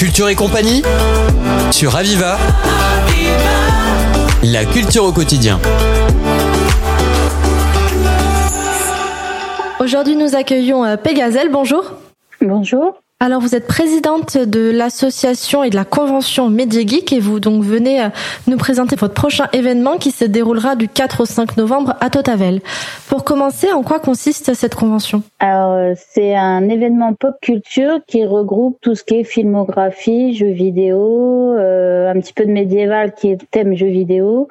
Culture et compagnie sur Aviva. La culture au quotidien. Aujourd'hui, nous accueillons euh, Pégazel. Bonjour. Bonjour. Alors, vous êtes présidente de l'association et de la convention Geek et vous donc venez euh, nous présenter votre prochain événement qui se déroulera du 4 au 5 novembre à Totavel. Pour commencer, en quoi consiste cette convention? Alors, euh, c'est un événement pop culture qui regroupe tout ce qui est filmographie, jeux vidéo, euh, un petit peu de médiéval qui est thème jeux vidéo,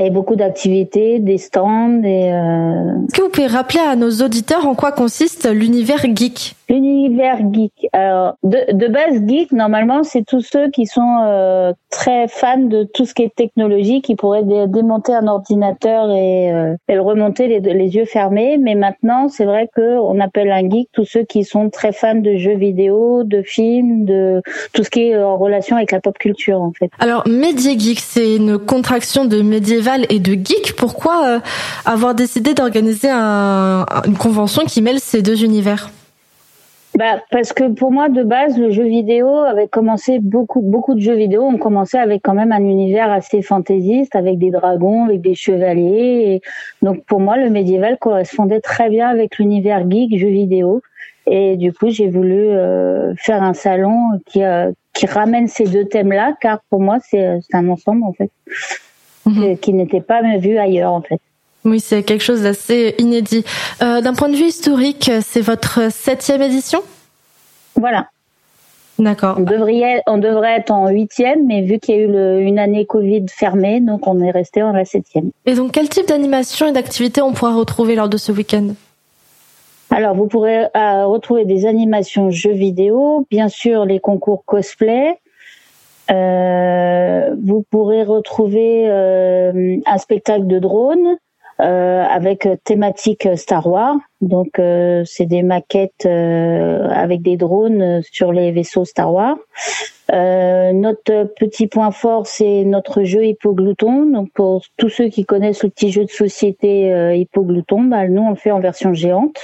et beaucoup d'activités, des stands. Et, euh... Est-ce que vous pouvez rappeler à nos auditeurs en quoi consiste l'univers geek? L'univers geek. Alors, de, base, geek, normalement, c'est tous ceux qui sont euh, très fans de tout ce qui est technologie, qui pourraient démonter un ordinateur et, euh, le remonter les, yeux fermés. Mais maintenant, c'est vrai que on appelle un geek tous ceux qui sont très fans de jeux vidéo, de films, de tout ce qui est en relation avec la pop culture, en fait. Alors, Geek, c'est une contraction de médiéval et de geek. Pourquoi euh, avoir décidé d'organiser un, une convention qui mêle ces deux univers? Bah, parce que pour moi, de base, le jeu vidéo avait commencé beaucoup, beaucoup de jeux vidéo ont commencé avec quand même un univers assez fantaisiste, avec des dragons, avec des chevaliers. Et donc, pour moi, le médiéval correspondait très bien avec l'univers geek, jeu vidéo. Et du coup, j'ai voulu euh, faire un salon qui, euh, qui ramène ces deux thèmes-là, car pour moi, c'est un ensemble, en fait, mhm. qui n'était pas vu ailleurs, en fait. Oui, c'est quelque chose d'assez inédit. Euh, D'un point de vue historique, c'est votre septième édition? Voilà. D'accord. On devrait, on devrait être en huitième, mais vu qu'il y a eu le, une année Covid fermée, donc on est resté en la septième. Et donc, quel type d'animation et d'activité on pourra retrouver lors de ce week-end? Alors, vous pourrez euh, retrouver des animations jeux vidéo, bien sûr les concours cosplay, euh, vous pourrez retrouver euh, un spectacle de drone, avec thématique Star Wars. Donc euh, c'est des maquettes euh, avec des drones sur les vaisseaux Star Wars. notre petit point fort, c'est notre jeu Hippoglouton. Donc pour tous ceux qui connaissent le petit jeu de société Hippoglouton, bah, nous on le fait en version géante.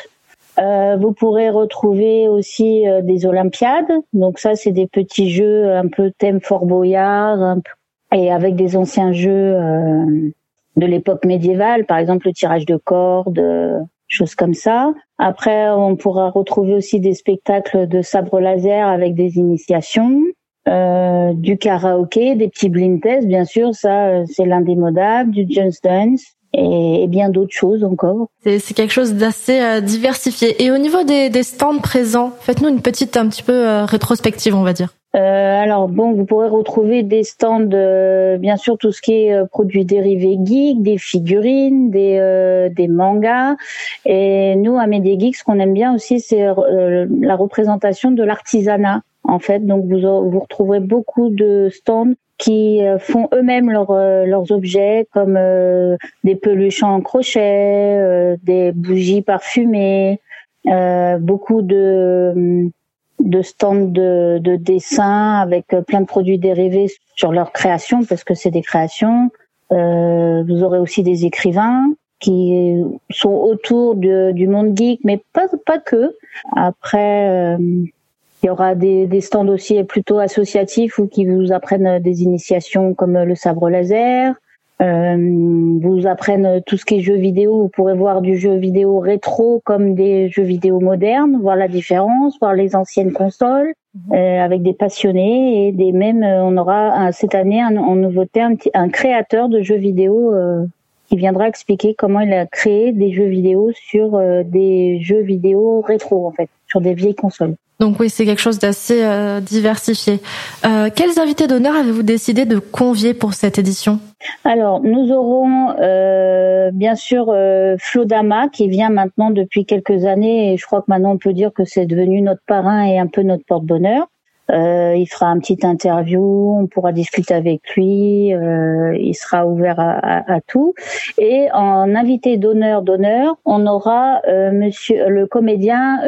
vous pourrez retrouver aussi des Olympiades. Donc ça, c'est des petits jeux un peu thème Fort Boyard et avec des anciens jeux de l'époque médiévale, par exemple le tirage de cordes, euh, choses comme ça. Après, on pourra retrouver aussi des spectacles de sabre laser avec des initiations, euh, du karaoké, des petits blind tests, bien sûr, ça euh, c'est l'indémodable, du Just Dance. Et, bien d'autres choses encore. C'est quelque chose d'assez euh, diversifié. Et au niveau des, des stands présents, faites-nous une petite un petit peu rétrospective, on va dire. Euh, alors bon, vous pourrez retrouver des stands, euh, bien sûr tout ce qui est euh, produits dérivés geek, des figurines, des euh, des mangas. Et nous à Media Geek, ce qu'on aime bien aussi, c'est la représentation de l'artisanat. En fait, donc vous vous retrouverez beaucoup de stands qui font eux-mêmes leurs leurs objets, comme des peluches en crochet, des bougies parfumées, beaucoup de de stands de, de dessin avec euh, plein de produits dérivés sur leur création parce que c'est des créations. Euh, vous aurez aussi des écrivains qui sont autour du monde geek, mais pas pas que. Après, euh, il y aura des, des stands aussi plutôt associatifs ou qui vous apprennent des initiations comme le sabre laser. Euh, vous apprennent tout ce qui est jeux vidéo. Vous pourrez voir du jeu vidéo rétro comme des jeux vidéo modernes, voir la différence, voir les anciennes consoles. Mhm. Euh, avec des passionnés et des mêmes. Euh, on aura cette année un, en nouveauté un, un, créateur de jeux vidéo euh, qui viendra expliquer comment il a créé des jeux vidéo sur des jeux vidéo rétro en fait, sur des vieilles consoles. Donc oui, c'est quelque chose d'assez euh, diversifié. Euh, quels invités d'honneur avez-vous décidé de convier pour cette édition? Alors, nous aurons euh, bien sûr euh, Flo Dama qui vient maintenant depuis quelques années et je crois que maintenant on peut dire que c'est devenu notre parrain et un peu notre porte-bonheur. Euh, il fera un petit interview, on pourra discuter avec lui, euh, il sera ouvert à, tout. Et en invité d'honneur d'honneur, on aura euh, Monsieur le comédien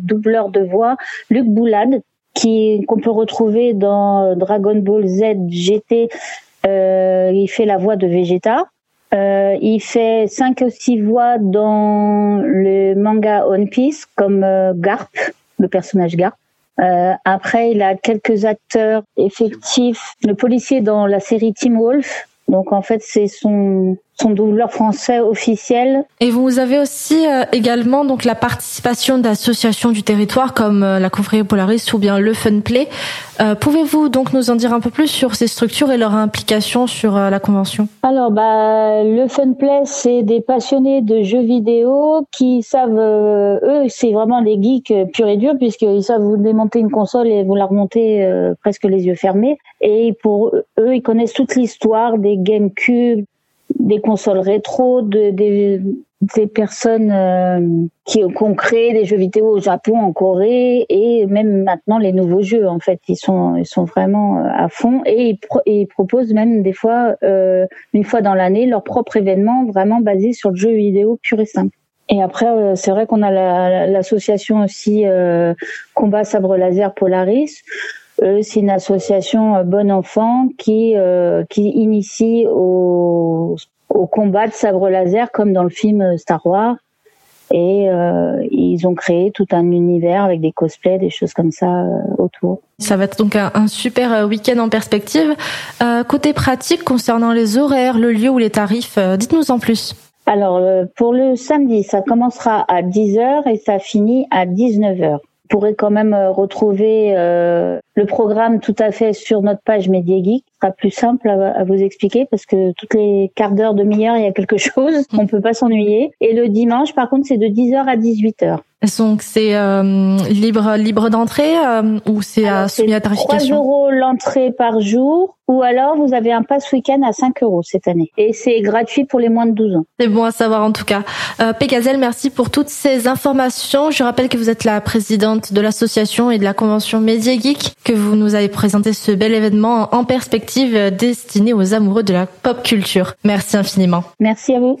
doubleur de voix Luc Boulade, qui qu'on peut retrouver dans Dragon Ball Z GT. il fait la voix de Vegeta. il fait cinq ou six voix dans le manga One Piece comme Garp, le personnage Garp. Euh, après, il a quelques acteurs effectifs. Le policier dans la série Team Wolf. Donc en fait, c'est son son doubleur français officiel. Et vous avez aussi euh, également donc la participation d'associations du territoire comme euh, la Confrérie Polaris ou bien le Fun Play. Euh, pouvez-vous donc nous en dire un peu plus sur ces structures et leur implication sur la convention? Alors bah le Fun Play c'est des passionnés de jeux vidéo qui savent eux c'est vraiment des geeks purs et durs puisqu'ils savent vous démonter une console et vous la remonter presque les yeux fermés et pour eux ils connaissent toute l'histoire des GameCube, des consoles rétro, de, des, des personnes euh, qui, ont créé des jeux vidéo au Japon, en Corée et même maintenant les nouveaux jeux. En fait, ils sont ils sont vraiment euh, à fond et ils, proposent même des fois euh, une fois dans l'année leur propre événement vraiment basé sur le jeu vidéo pur et simple. Et après, c'est vrai qu'on a l'association aussi Combat Sabre Laser Polaris c'est une association Bon Enfant qui qui initie au, au combat de sabre laser comme dans le film Star Wars. Et euh, ils ont créé tout un univers avec des cosplays, des choses comme ça autour. Ça va être donc un, super week-end en perspective. côté pratique, concernant les horaires, le lieu ou les tarifs, dites-nous en plus. Alors, pour le samedi, ça commencera à 10h et ça finit à 19h pourrez quand même euh, retrouver euh, le programme tout à fait sur notre page Média Geek. Ce sera plus simple à, vous expliquer parce que toutes les quarts d'heure, demi-heure, il y a quelque chose. On peut pas s'ennuyer. Et le dimanche, par contre, c'est de 10h à 18h. Donc c'est euh, libre libre d'entrée ou c'est soumis à tarification? 3 euros l'entrée par jour ou alors vous avez un pass week-end à 5 euros cette année. Et c'est gratuit pour les moins de 12 ans. C'est bon à savoir en tout cas. Euh, Pégazel, merci pour toutes ces informations. Je rappelle que vous êtes la présidente de l'association et de la convention Media Geek, que vous nous avez présenté ce bel événement en perspective destiné aux amoureux de la pop culture. Merci infiniment. Merci à vous.